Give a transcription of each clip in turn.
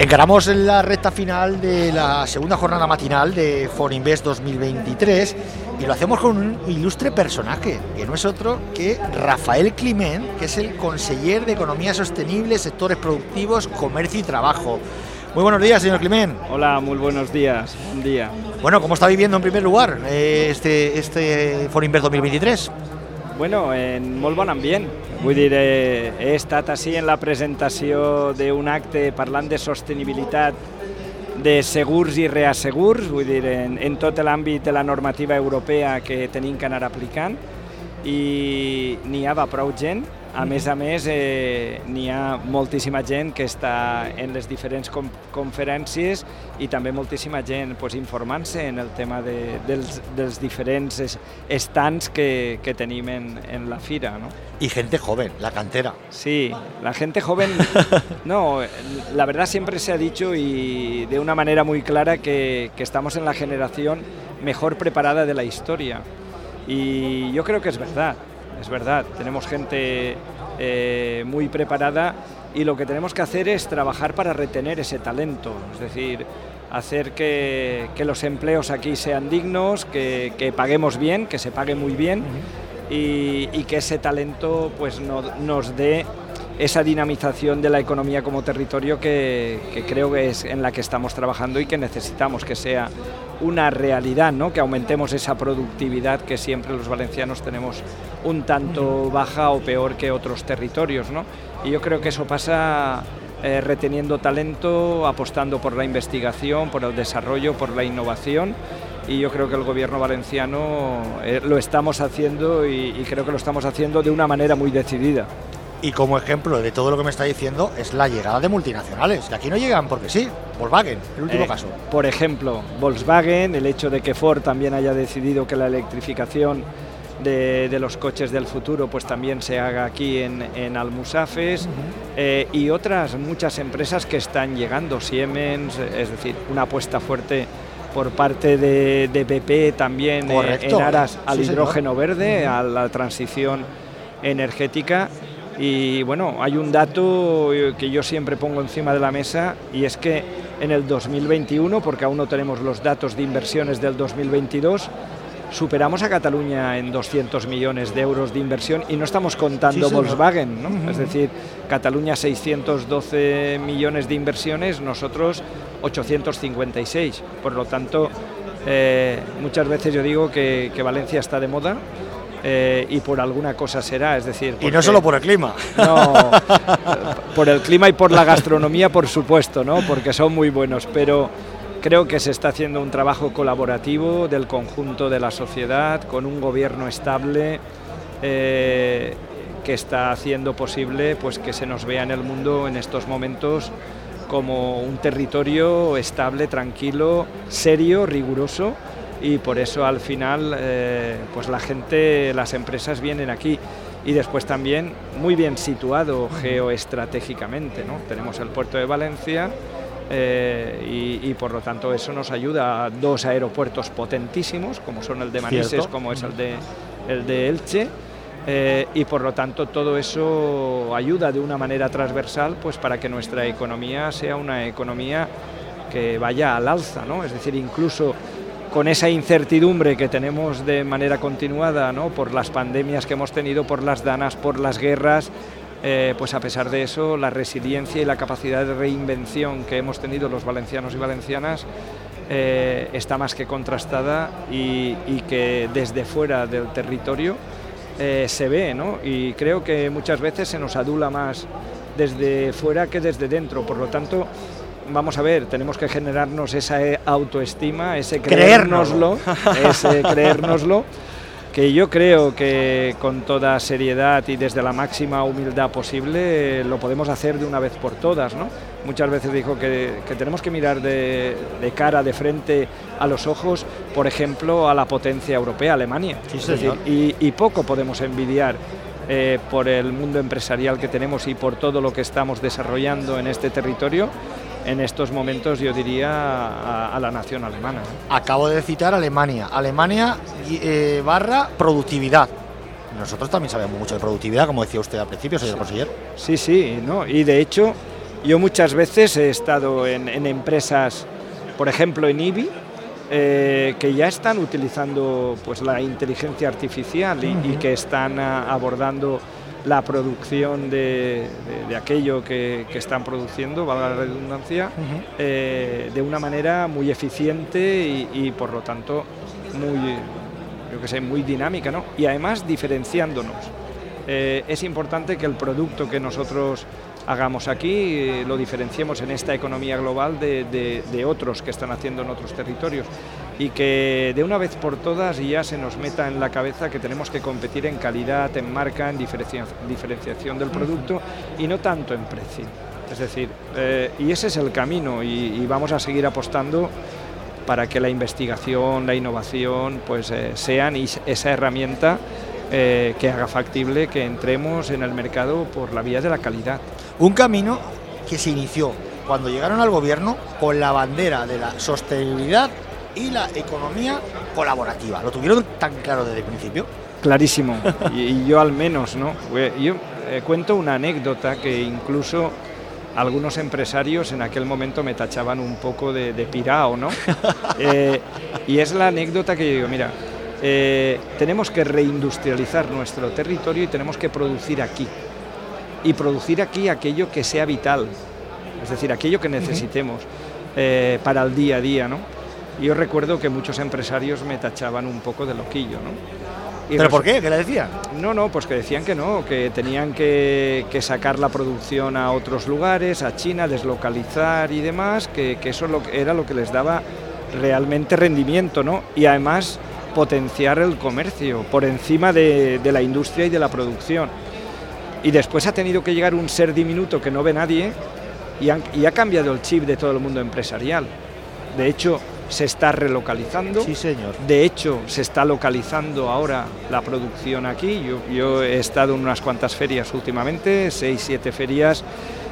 Encaramos la recta final de la segunda jornada matinal de Forinvest 2023 y lo hacemos con un ilustre personaje, que no es otro que Rafael Climent, que es el conseller de Economía Sostenible, Sectores Productivos, Comercio y Trabajo. Muy buenos días, señor Climent. Hola, muy buenos días. Buen día. Bueno, ¿cómo está viviendo en primer lugar eh, este, este Forinvest 2023? Bueno, en molt bon ambient. Vull dir, eh, he estat així en la presentació d'un acte parlant de sostenibilitat de segurs i reassegurs, vull dir, en, en tot l'àmbit de la normativa europea que tenim que anar aplicant i n'hi havia prou gent a més a més, eh, n'hi ha moltíssima gent que està en les diferents conferències i també moltíssima gent pues, informant-se en el tema de, dels, dels diferents estants que, que tenim en, en la fira. ¿no? Y gente joven, la cantera. Sí, la gente joven, no, la verdad siempre se ha dicho y de una manera muy clara que, que estamos en la generación mejor preparada de la historia. Y yo creo que es verdad es verdad, tenemos gente eh, muy preparada y lo que tenemos que hacer es trabajar para retener ese talento, es decir, hacer que, los empleos aquí sean dignos, que, paguemos bien, que se pague muy bien y, que ese talento pues, nos dé esa dinamización de la economía como territorio que, creo que es en la que estamos trabajando y que necesitamos que sea una realidad, ¿no? que aumentemos esa productividad que siempre los valencianos tenemos un tanto baja o peor que otros territorios. ¿no? Y yo creo que eso pasa eh, reteniendo talento, apostando por la investigación, por el desarrollo, por la innovación y yo creo que el gobierno valenciano eh, lo estamos haciendo y, creo que lo estamos haciendo de una manera muy decidida. Y como ejemplo de todo lo que me está diciendo es la llegada de multinacionales, que aquí no llegan porque sí, Volkswagen, el último eh, caso. Por ejemplo, Volkswagen, el hecho de que Ford también haya decidido que la electrificación de, los coches del futuro pues también se haga aquí en, en Almusafes. Eh, y otras muchas empresas que están llegando, Siemens, es decir, una apuesta fuerte por parte de, de BP también eh, en aras al hidrógeno verde, a la transición energética y bueno, hay un dato que yo siempre pongo encima de la mesa y es que en el 2021, porque aún no tenemos los datos de inversiones del 2022, superamos a Cataluña en 200 millones de euros de inversión y no estamos contando Volkswagen, ¿no? Es decir, Cataluña 612 millones de inversiones, nosotros 856. Por lo tanto, eh, muchas veces yo digo que Valencia está de moda eh, y por alguna cosa será, es decir... y no solo por el clima. No, por el clima y por la gastronomía, por supuesto, ¿no? porque son muy buenos, pero creo que se está haciendo un trabajo colaborativo del conjunto de la sociedad, con un gobierno estable eh, que está haciendo posible pues, que se nos vea en el mundo en estos momentos como un territorio estable, tranquilo, serio, riguroso y por eso al final eh, pues la gente, las empresas vienen aquí y después también muy bien situado geoestratégicamente. ¿no? Tenemos el puerto de Valencia eh, y, por lo tanto eso nos ayuda a dos aeropuertos potentísimos como son el de Manises como es el de, el de Elche. Eh, y por lo tanto todo eso ayuda de una manera transversal pues para que nuestra economía sea una economía que vaya al alza, ¿no? es decir, incluso con esa incertidumbre que tenemos de manera continuada, ¿no? por las pandemias que hemos tenido, por las danas, por las guerras, eh, pues a pesar de eso, la resiliencia y la capacidad de reinvención que hemos tenido los valencianos y valencianas eh, está más que contrastada y, que desde fuera del territorio eh, se ve, ¿no? Y creo que muchas veces se nos adula más desde fuera que desde dentro. Por lo tanto, vamos a ver, tenemos que generarnos esa autoestima, ese creérnoslo, ese creérnoslo, que yo creo que con toda seriedad y desde la máxima humildad posible lo podemos hacer de una vez por todas, ¿no? Muchas veces dijo que, tenemos que mirar de, cara, de frente a los ojos, por ejemplo, a la potencia europea, Alemania. y, poco podemos envidiar eh, por el mundo empresarial que tenemos y por todo lo que estamos desarrollando en este territorio en estos momentos yo diría a, la nación alemana. Acabo de citar Alemania. Alemania eh, barra productividad. Nosotros también sabemos mucho de productividad, como decía usted al principio, señor consejero. Sí, sí, ¿no? y de hecho Yo muchas veces he estado en, empresas, por ejemplo en IBI, eh, que ya están utilizando pues, la inteligencia artificial y, que están abordando la producción de, aquello que, están produciendo, valga la redundancia, eh, de una manera muy eficiente y, por lo tanto muy, yo que sé, muy dinámica, ¿no? Y además diferenciándonos. Eh, es importante que el producto que nosotros hagamos aquí, eh, lo diferenciemos en esta economía global de, otros que están haciendo en otros territorios y que de una vez por todas ya se nos meta en la cabeza que tenemos que competir en calidad, en marca, en diferenciación del producto y no tanto en precio. Es decir, eh, y ese es el camino y, vamos a seguir apostando para que la investigación, la innovación, pues eh, sean esa herramienta que haga factible que entremos en el mercado por la vía de la calidad. Un camino que se inició cuando llegaron al gobierno con la bandera de la sostenibilidad y la economía colaborativa. ¿Lo tuvieron tan claro desde el principio? Clarísimo, y, yo al menos, ¿no? Yo eh, cuento una anécdota que incluso algunos empresarios en aquel momento me tachaban un poco de, pirao, ¿no? Eh, y es la anécdota que yo digo, mira, eh, tenemos que reindustrializar nuestro territorio y tenemos que producir aquí y producir aquí aquello que sea vital, es decir, aquello que necesitemos eh, para el día a día, ¿no? Yo recuerdo que muchos empresarios me tachaban un poco de loquillo, ¿no? ¿Pero por qué? ¿Qué le decían? No, no, pues que decían que no, que tenían que, sacar la producción a otros lugares, a China, deslocalizar y demás, que, eso era lo que les daba realmente rendimiento, ¿no? Y además potenciar el comercio por encima de la industria y de la producción y después ha tenido que llegar un ser diminuto que no ve nadie y, ha cambiado el chip de todo el mundo empresarial. De hecho, se está relocalizando. Sí, señor. De hecho, se está localizando ahora la producción aquí. Yo, yo he estado en unas cuantas ferias últimamente, seis, siete ferias,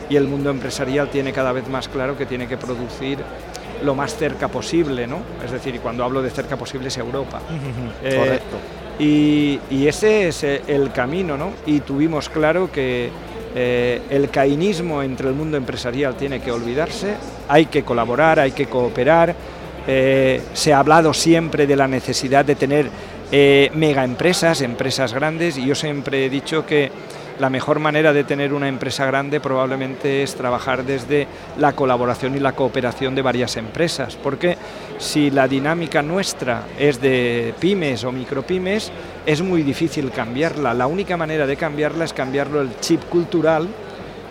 y el mundo empresarial tiene cada vez más claro que tiene que producir lo más cerca posible, ¿no? Es decir, y cuando hablo de cerca posible es Europa. Correcto. Y, ese es el camino, ¿no? Y tuvimos claro que eh, el cainismo entre el mundo empresarial tiene que olvidarse, hay que colaborar, hay que cooperar. Eh, se ha hablado siempre de la necesidad de tener eh, mega empresas, empresas grandes, y yo siempre he dicho que la mejor manera de tener una empresa grande probablemente es trabajar desde la colaboración y la cooperación de varias empresas, porque si la dinámica nuestra es de pymes o micropymes, es muy difícil cambiarla. La única manera de cambiarla es cambiarlo el chip cultural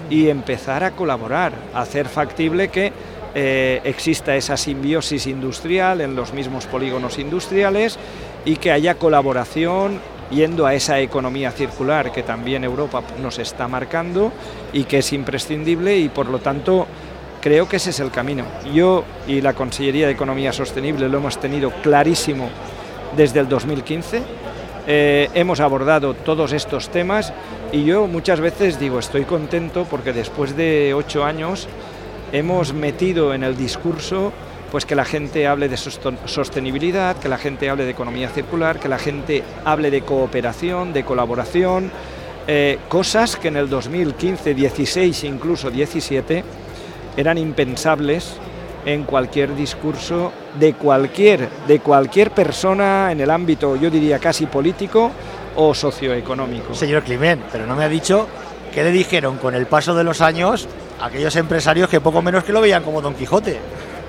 y empezar a colaborar, hacer factible que eh, exista esa simbiosis industrial en los mismos polígonos industriales y que haya colaboración yendo a esa economía circular que también Europa nos está marcando y que es imprescindible y por lo tanto creo que ese es el camino. Yo y la Consellería de Economía Sostenible lo hemos tenido clarísimo desde el 2015. Eh, hemos abordado todos estos temas y yo muchas veces digo estoy contento porque después de ocho años hemos metido en el discurso pues que la gente hable de sostenibilidad, que la gente hable de economía circular, que la gente hable de cooperación, de colaboración, eh, cosas que en el 2015, 16, incluso 17 eran impensables en cualquier discurso de cualquier, de cualquier persona en el ámbito, yo diría casi político o socioeconómico. Señor Climent, pero no me ha dicho qué le dijeron con el paso de los años aquellos empresarios que poco menos que lo veían como Don Quijote.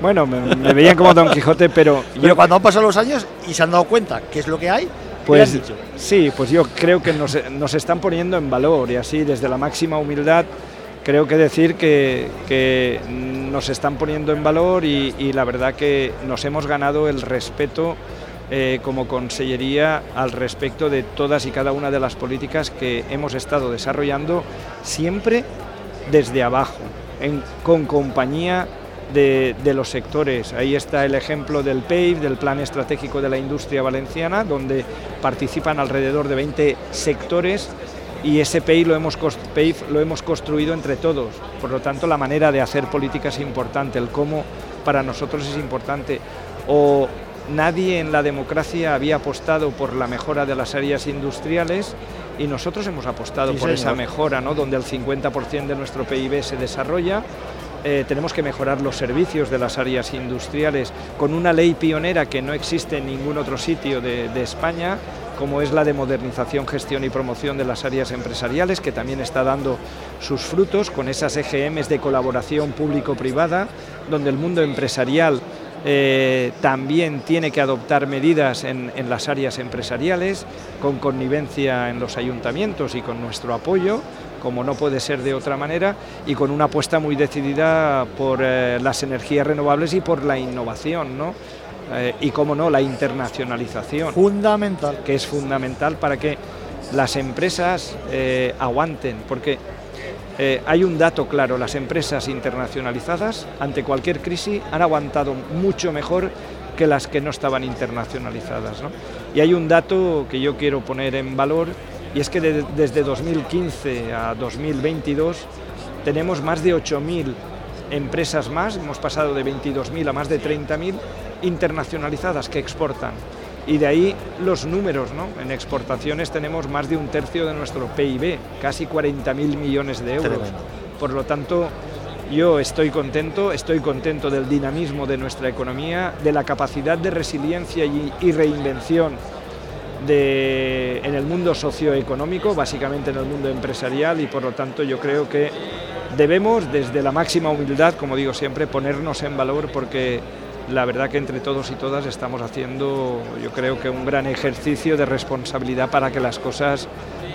Bueno, me, veían como Don Quijote, pero... Pero cuando han pasado los años y se han dado cuenta qué es lo que hay, pues dicho? sí, pues yo creo que nos, nos, están poniendo en valor y así desde la máxima humildad creo que decir que, que nos están poniendo en valor y, la verdad que nos hemos ganado el respeto eh, como consellería al respecto de todas y cada una de las políticas que hemos estado desarrollando siempre desde abajo, con compañía de, los sectores. Ahí está el ejemplo del PEIF, del Plan Estratégico de la Industria Valenciana, donde participan alrededor de 20 sectores y ese PEIF lo hemos, lo hemos construido entre todos. Por lo tanto, la manera de hacer política es importante, el cómo para nosotros es importante. O nadie en la democracia había apostado por la mejora de las áreas industriales y nosotros hemos apostado por esa mejora, ¿no? donde el 50% de nuestro PIB se desarrolla. Eh, tenemos que mejorar los servicios de las áreas industriales con una ley pionera que no existe en ningún otro sitio de, de España, como es la de modernización, gestión y promoción de las áreas empresariales, que también está dando sus frutos con esas EGMs de colaboración público-privada, donde el mundo empresarial eh, también tiene que adoptar medidas en, las áreas empresariales, con connivencia en los ayuntamientos y con nuestro apoyo, como no puede ser de otra manera, y con una apuesta muy decidida por eh, las energías renovables y por la innovación, ¿no? Eh, y, como no, la internacionalización. Fundamental. Que es fundamental para que las empresas aguanten, porque eh, hay un dato claro, las empresas internacionalizadas ante cualquier crisis han aguantado mucho mejor que las que no estaban internacionalizadas. Y hay un dato que yo quiero poner en valor y es que desde 2015 a 2022 tenemos más de 8.000 empresas más, hemos pasado de 22.000 a más de 30.000 internacionalizadas que exportan y de ahí los números, ¿no? En exportaciones tenemos más de un tercio de nuestro PIB, casi 40.000 millones de euros. Por lo tanto, yo estoy contento, estoy contento del dinamismo de nuestra economía, de la capacidad de resiliencia y, reinvención de, en el mundo socioeconómico, básicamente en el mundo empresarial, y por lo tanto yo creo que debemos, desde la máxima humildad, como digo siempre, ponernos en valor porque la verdad que entre todos y todas estamos haciendo, yo creo que un gran ejercicio de responsabilidad para que las cosas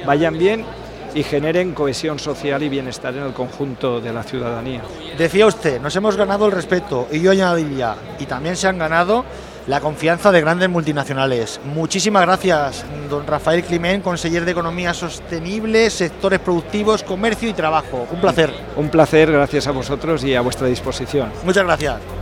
vayan bien y generen cohesión social y bienestar en el conjunto de la ciudadanía. Decía usted, nos hemos ganado el respeto y yo añadiría, y también se han ganado la confianza de grandes multinacionales. Muchísimas gracias, don Rafael Climent, conseller de Economía Sostenible, sectores productivos, comercio y trabajo. Un placer. Un placer, gracias a vosotros y a vuestra disposición. Muchas gracias.